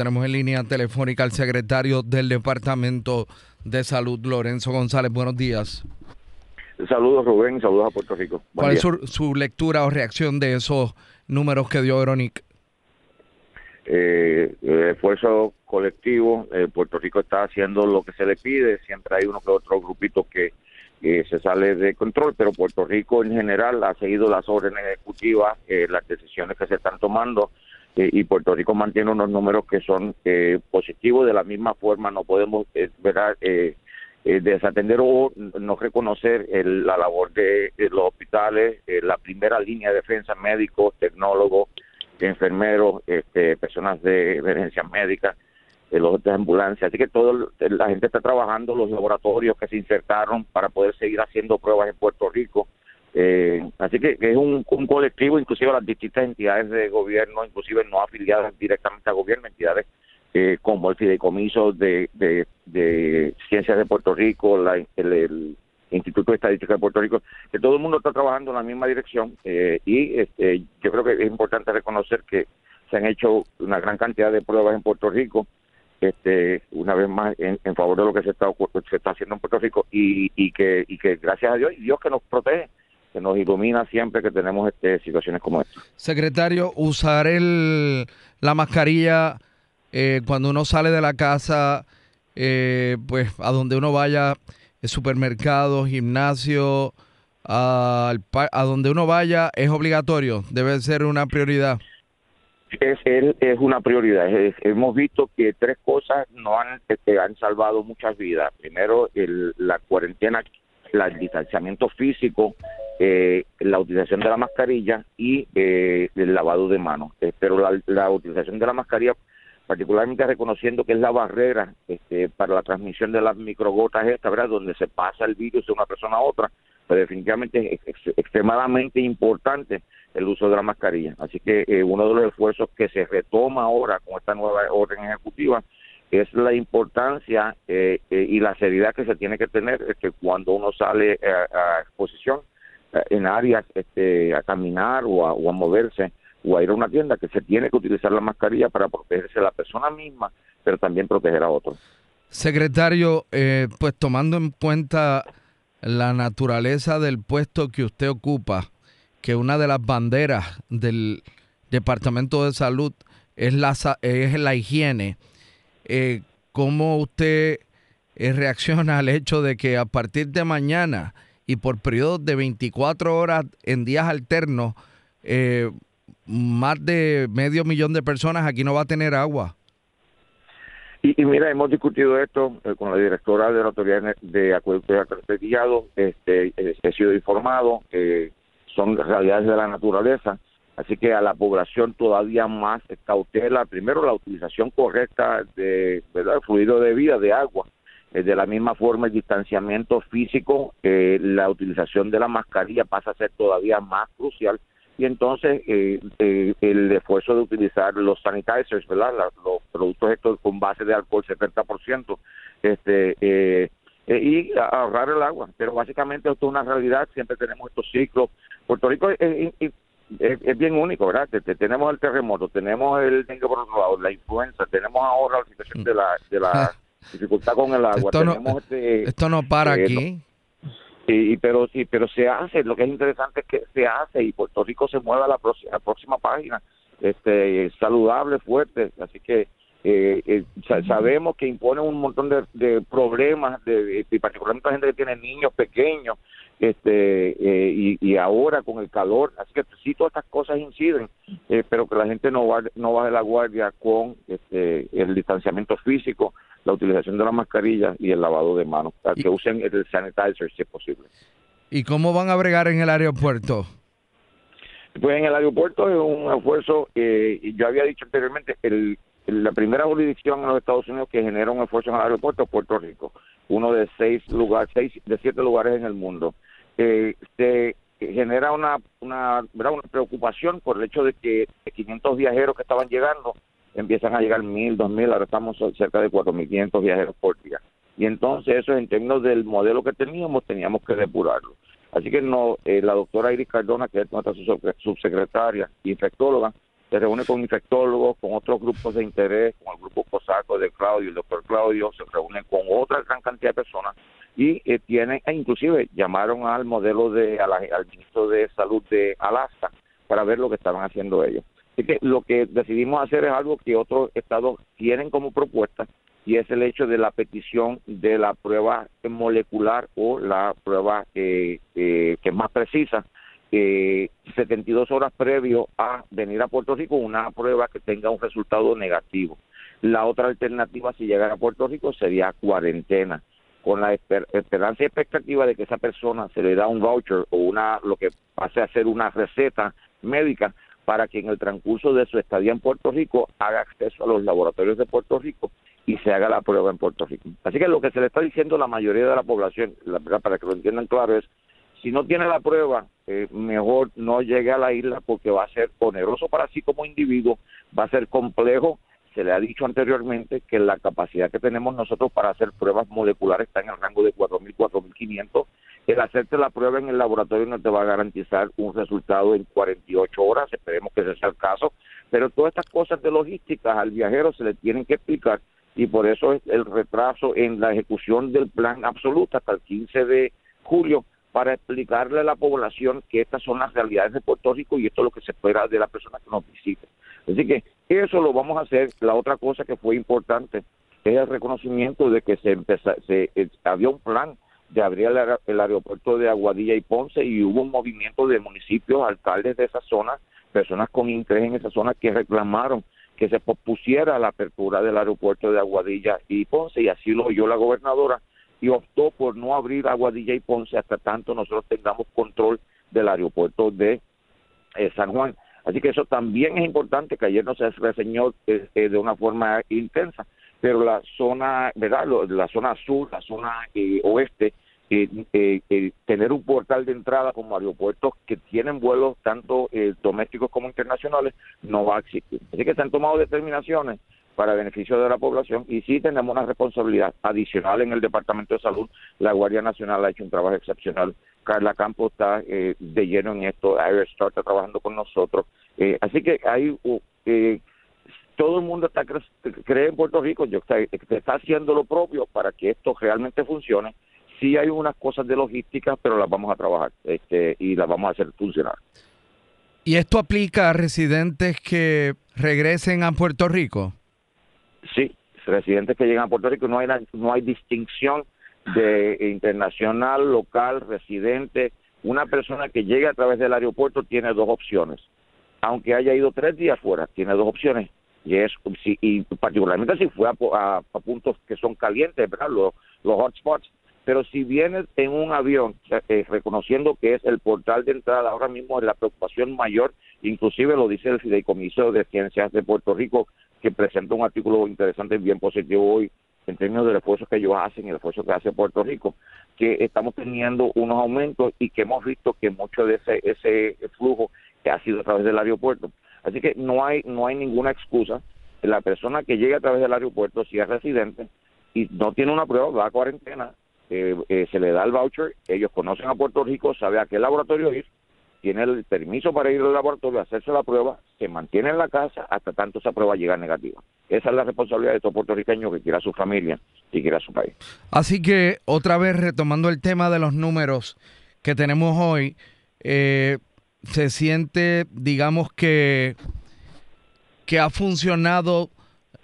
Tenemos en línea telefónica al secretario del Departamento de Salud, Lorenzo González. Buenos días. Saludos, Rubén. Saludos a Puerto Rico. Buen ¿Cuál es su, su lectura o reacción de esos números que dio Veronique? Eh, el esfuerzo colectivo, eh, Puerto Rico está haciendo lo que se le pide. Siempre hay uno que otro grupito que eh, se sale de control, pero Puerto Rico en general ha seguido las órdenes ejecutivas, eh, las decisiones que se están tomando. Eh, y Puerto Rico mantiene unos números que son eh, positivos de la misma forma no podemos eh. Eh, desatender o no reconocer el- la labor de, los hospitales, la primera línea de defensa, médicos, tecnólogos, enfermeros, este, personas de emergencias médicas, los de ambulancia. Así que todo la gente está trabajando, los laboratorios que se insertaron para poder seguir haciendo pruebas en Puerto Rico. Eh, así que, es un, colectivo, inclusive las distintas entidades de gobierno, inclusive no afiliadas directamente a gobierno, entidades eh, como el Fideicomiso de, de, Ciencias de Puerto Rico, la- el, el Instituto de Estadística de Puerto Rico, que todo el mundo está trabajando en la misma dirección eh, y este, yo creo que es importante reconocer que se han hecho una gran cantidad de pruebas en Puerto Rico, este, una vez más en, favor de lo que se está, se está haciendo en Puerto Rico y, y que y que gracias a Dios y Dios que nos protege, que nos ilumina siempre que tenemos este, situaciones como esta. Secretario, usar el, la mascarilla eh, cuando uno sale de la casa, eh, pues a donde uno vaya, el supermercado, gimnasio, pa- a donde uno vaya, es obligatorio, debe ser una prioridad. es, es, es una prioridad. Es- hemos visto que tres cosas no han, este, han salvado muchas vidas. Primero, el, la cuarentena, el distanciamiento físico, eh, la utilización de la mascarilla y eh, el lavado de manos. Eh, pero la, la utilización de la mascarilla, particularmente reconociendo que es la barrera este, para la transmisión de las microgotas estas, ¿verdad? Donde se pasa el virus de una persona a otra, pues definitivamente es ex- extremadamente importante el uso de la mascarilla. Así que eh, uno de los esfuerzos que se retoma ahora con esta nueva orden ejecutiva es la importancia eh, y la seriedad que se tiene que tener este, cuando uno sale a, exposición en áreas este, a caminar o a, o a moverse o a ir a una tienda, que se tiene que utilizar la mascarilla para protegerse a la persona misma, pero también proteger a otros. Secretario, eh, pues tomando en cuenta la naturaleza del puesto que usted ocupa, que una de las banderas del Departamento de Salud es la, es la higiene, eh, ¿cómo usted eh, reacciona al hecho de que a partir de mañana y por periodos de 24 horas en días alternos, eh, más de medio millón de personas aquí no va a tener agua? Y, mira, hemos discutido esto eh, con la directora de la Autoridad de Acueductos y Alcantarillados, este, eh, he sido informado, son realidades de la naturaleza. Así que a la población todavía más cautela, primero la utilización correcta de ¿verdad? fluido de vida, de agua, de la misma forma el distanciamiento físico, eh, la utilización de la mascarilla pasa a ser todavía más crucial y entonces eh, el esfuerzo de utilizar los sanitizers, ¿verdad? los productos estos con base de alcohol 70%, este y ahorrar el agua. Pero básicamente esto es una realidad, siempre tenemos estos ciclos. Puerto Rico es, es, bien único, ¿verdad? tenemos el terremoto, tenemos el dengue por otro lado, la influenza, tenemos ahora la situación de la, de la dificultad con el agua. Esto, no, este, esto no para eh, aquí. y, pero sí, pero se hace. Lo que es interesante es que se hace y Puerto Rico se mueve a la próxima, próxima página, este, saludable, fuerte. Así que eh, eh sabemos que impone un montón de, de problemas, de, y particularmente la gente que tiene niños pequeños, este eh, y, y, ahora con el calor, así que sí todas estas cosas inciden, pero que la gente no va, no baje la guardia con este, el distanciamiento físico, la utilización de la mascarilla y el lavado de manos, que usen el sanitizer si es posible. ¿Y cómo van a bregar en el aeropuerto? Pues en el aeropuerto es un esfuerzo, eh, yo había dicho anteriormente, el, la primera jurisdicción en los Estados Unidos que genera un esfuerzo en el aeropuerto es Puerto Rico, uno de seis lugares, seis de siete lugares en el mundo. Eh, se genera una, una, una preocupación por el hecho de que 500 viajeros que estaban llegando empiezan a llegar 1.000, 2.000, ahora estamos cerca de 4.500 viajeros por día. Y entonces eso en términos del modelo que teníamos, teníamos que depurarlo. Así que no, eh, la doctora Iris Cardona, que es nuestra subsecretaria infectóloga, se reúne con infectólogos, con otros grupos de interés, con el grupo COSACO de Claudio, el doctor Claudio, se reúnen con otra gran cantidad de personas y eh, tienen, e inclusive llamaron al modelo de, al ministro de Salud de Alaska para ver lo que estaban haciendo ellos. Así que lo que decidimos hacer es algo que otros estados tienen como propuesta y es el hecho de la petición de la prueba molecular o la prueba eh, eh, que es más precisa, eh, 72 horas previo a venir a Puerto Rico, una prueba que tenga un resultado negativo. La otra alternativa, si llegara a Puerto Rico, sería cuarentena, con la esperanza y expectativa de que esa persona se le da un voucher o una lo que pase a ser una receta médica para que en el transcurso de su estadía en Puerto Rico haga acceso a los laboratorios de Puerto Rico y se haga la prueba en Puerto Rico. Así que lo que se le está diciendo a la mayoría de la población, la verdad, para que lo entiendan claro, es si no tiene la prueba, eh, mejor no llegue a la isla porque va a ser oneroso para sí como individuo, va a ser complejo. Se le ha dicho anteriormente que la capacidad que tenemos nosotros para hacer pruebas moleculares está en el rango de 4.000, 4.500. El hacerte la prueba en el laboratorio no te va a garantizar un resultado en 48 horas, esperemos que ese sea el caso, pero todas estas cosas de logística al viajero se le tienen que explicar y por eso es el retraso en la ejecución del plan absoluto hasta el 15 de julio para explicarle a la población que estas son las realidades de Puerto Rico y esto es lo que se espera de la persona que nos visite. Así que eso lo vamos a hacer. La otra cosa que fue importante es el reconocimiento de que se, se eh, había un plan de abrir el, aeropuerto de Aguadilla y Ponce y hubo un movimiento de municipios, alcaldes de esa zona, personas con interés en esa zona que reclamaron que se pospusiera la apertura del aeropuerto de Aguadilla y Ponce y así lo oyó la gobernadora y optó por no abrir Aguadilla y Ponce hasta tanto nosotros tengamos control del aeropuerto de eh, San Juan. Así que eso también es importante, que ayer no se reseñó eh, eh, de una forma intensa, pero la zona, ¿verdad? La zona sur, la zona oeste, tener un portal de entrada como aeropuertos que tienen vuelos tanto domésticos como internacionales no va a existir. Así que se han tomado determinaciones para beneficio de la población y sí tenemos una responsabilidad adicional en el Departamento de Salud. La Guardia Nacional ha hecho un trabajo excepcional. Carla Campos está eh, de lleno en esto. Aerostar está trabajando con nosotros. Eh, así que hay eh, todo el mundo está cree en Puerto Rico, yo está, está haciendo lo propio para que esto realmente funcione. Sí hay unas cosas de logística, pero las vamos a trabajar este, y las vamos a hacer funcionar. ¿Y esto aplica a residentes que regresen a Puerto Rico? Sí, residentes que llegan a Puerto Rico no hay no hay distinción de internacional, local, residente. Una persona que llegue a través del aeropuerto tiene dos opciones. Aunque haya ido tres días fuera, tiene dos opciones. Y es y particularmente si fue a, puntos que son calientes, ¿verdad? Los, los hotspots. Pero si vienes en un avión, eh, reconociendo que es el portal de entrada, ahora mismo es la preocupación mayor, inclusive lo dice el Fideicomiso de Ciencias de Puerto Rico, que presenta un artículo interesante, bien positivo hoy, en términos del esfuerzo que ellos hacen y el esfuerzo que hace Puerto Rico, que estamos teniendo unos aumentos y que hemos visto que mucho de ese, ese flujo que ha sido a través del aeropuerto. Así que no hay, no hay ninguna excusa. La persona que llegue a través del aeropuerto, si es residente y no tiene una prueba, va a cuarentena, eh, eh, se le da el voucher, ellos conocen a Puerto Rico, sabe a qué laboratorio ir, tiene el permiso para ir al laboratorio, hacerse la prueba, se mantiene en la casa hasta tanto esa prueba llega negativa. Esa es la responsabilidad de todo puertorriqueño que quiera su familia y quiera a su país. Así que, otra vez retomando el tema de los números que tenemos hoy, eh, se siente, digamos que, que ha funcionado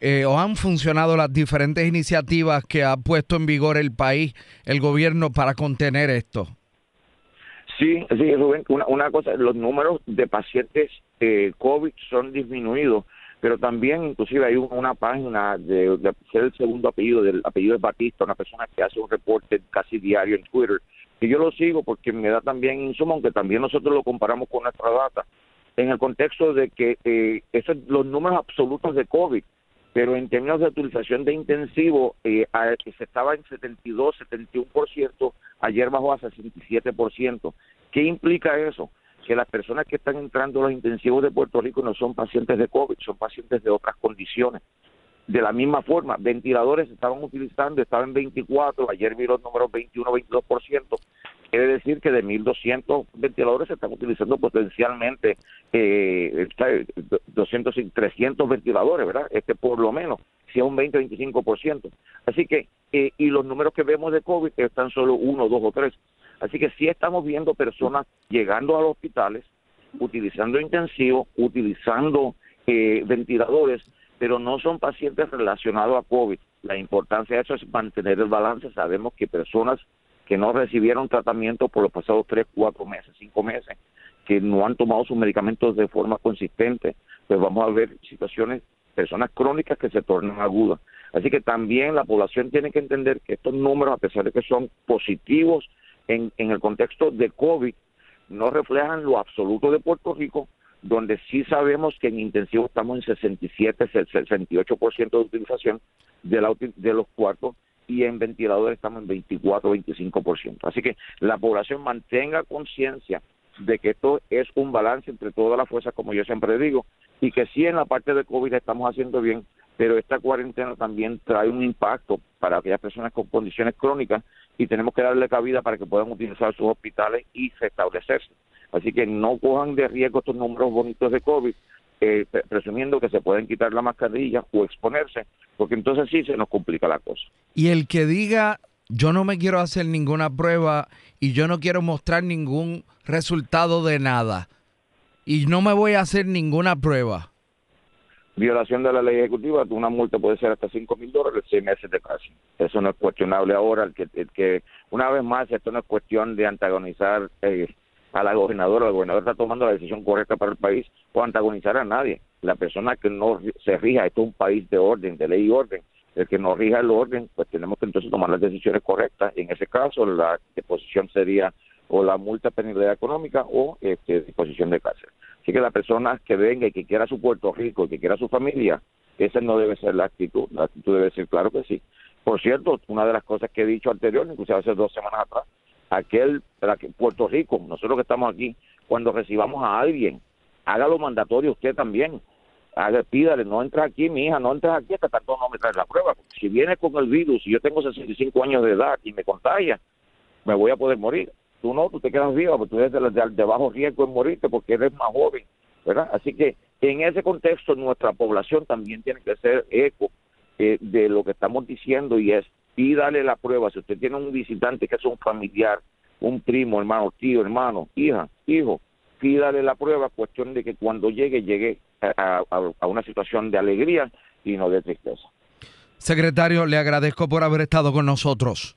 eh, o han funcionado las diferentes iniciativas que ha puesto en vigor el país, el gobierno, para contener esto? Sí, sí, Rubén, una, una cosa, los números de pacientes eh, COVID son disminuidos, pero también inclusive hay una página de, el segundo apellido, del apellido de Batista, una persona que hace un reporte casi diario en Twitter, que yo lo sigo porque me da también insumo, aunque también nosotros lo comparamos con nuestra data, en el contexto de que eh, esos los números absolutos de COVID pero en términos de utilización de intensivo, eh, se estaba en 72, 71%, ayer bajó a 67%. ¿Qué implica eso? Que las personas que están entrando a los intensivos de Puerto Rico no son pacientes de COVID, son pacientes de otras condiciones. De la misma forma, ventiladores estaban utilizando, estaban en 24, ayer vi los números 21, 22%, quiere decir que de 1.200 ventiladores se están utilizando potencialmente eh, 200 300 ventiladores, ¿verdad? Este por lo menos, si es un 20-25%. Así que, eh, y los números que vemos de COVID están solo uno, dos o tres. Así que sí estamos viendo personas llegando a los hospitales, utilizando intensivos, utilizando eh, ventiladores, pero no son pacientes relacionados a COVID. La importancia de eso es mantener el balance. Sabemos que personas que no recibieron tratamiento por los pasados tres, cuatro meses, cinco meses, que no han tomado sus medicamentos de forma consistente, pues vamos a ver situaciones, personas crónicas que se tornan agudas. Así que también la población tiene que entender que estos números, a pesar de que son positivos en, en el contexto de COVID, no reflejan lo absoluto de Puerto Rico, donde sí sabemos que en intensivo estamos en 67, 68% de utilización de, la, de los cuartos y en ventiladores estamos en 24, 25%. Así que la población mantenga conciencia de que esto es un balance entre todas las fuerzas, como yo siempre digo, y que sí en la parte de COVID estamos haciendo bien, pero esta cuarentena también trae un impacto para aquellas personas con condiciones crónicas y tenemos que darle cabida para que puedan utilizar sus hospitales y restablecerse. Así que no cojan de riesgo estos números bonitos de COVID, eh, presumiendo que se pueden quitar la mascarilla o exponerse, porque entonces sí se nos complica la cosa. Y el que diga, yo no me quiero hacer ninguna prueba y yo no quiero mostrar ningún resultado de nada y no me voy a hacer ninguna prueba. Violación de la ley ejecutiva, una multa puede ser hasta 5 mil dólares, seis meses de cárcel. Eso no es cuestionable ahora. El que, el que, una vez más, esto no es cuestión de antagonizar eh, a la gobernadora, el gobernador está tomando la decisión correcta para el país o antagonizar a nadie. La persona que no se rija, esto es un país de orden, de ley y orden, el que no rija el orden, pues tenemos que entonces tomar las decisiones correctas. En ese caso, la disposición sería o la multa penalidad económica o este, disposición de cárcel. Así que la persona que venga y que quiera su Puerto Rico y que quiera su familia, esa no debe ser la actitud. La actitud debe ser, claro que sí. Por cierto, una de las cosas que he dicho anterior, incluso hace dos semanas atrás, aquel, Puerto Rico, nosotros que estamos aquí, cuando recibamos a alguien, hágalo mandatorio usted también. Haga, pídale, no entres aquí, mi hija, no entres aquí hasta tanto no me traes la prueba. Si viene con el virus y yo tengo 65 años de edad y me contagia, me voy a poder morir. Tú no, tú te quedas viva, porque tú eres de, de, bajo riesgo en morirte porque eres más joven, ¿verdad? Así que en ese contexto nuestra población también tiene que ser eco eh, de lo que estamos diciendo y es pídale la prueba. Si usted tiene un visitante que es un familiar, un primo, hermano, tío, hermano, hija, hijo, pídale la prueba, cuestión de que cuando llegue, llegue a, a una situación de alegría y no de tristeza. Secretario, le agradezco por haber estado con nosotros.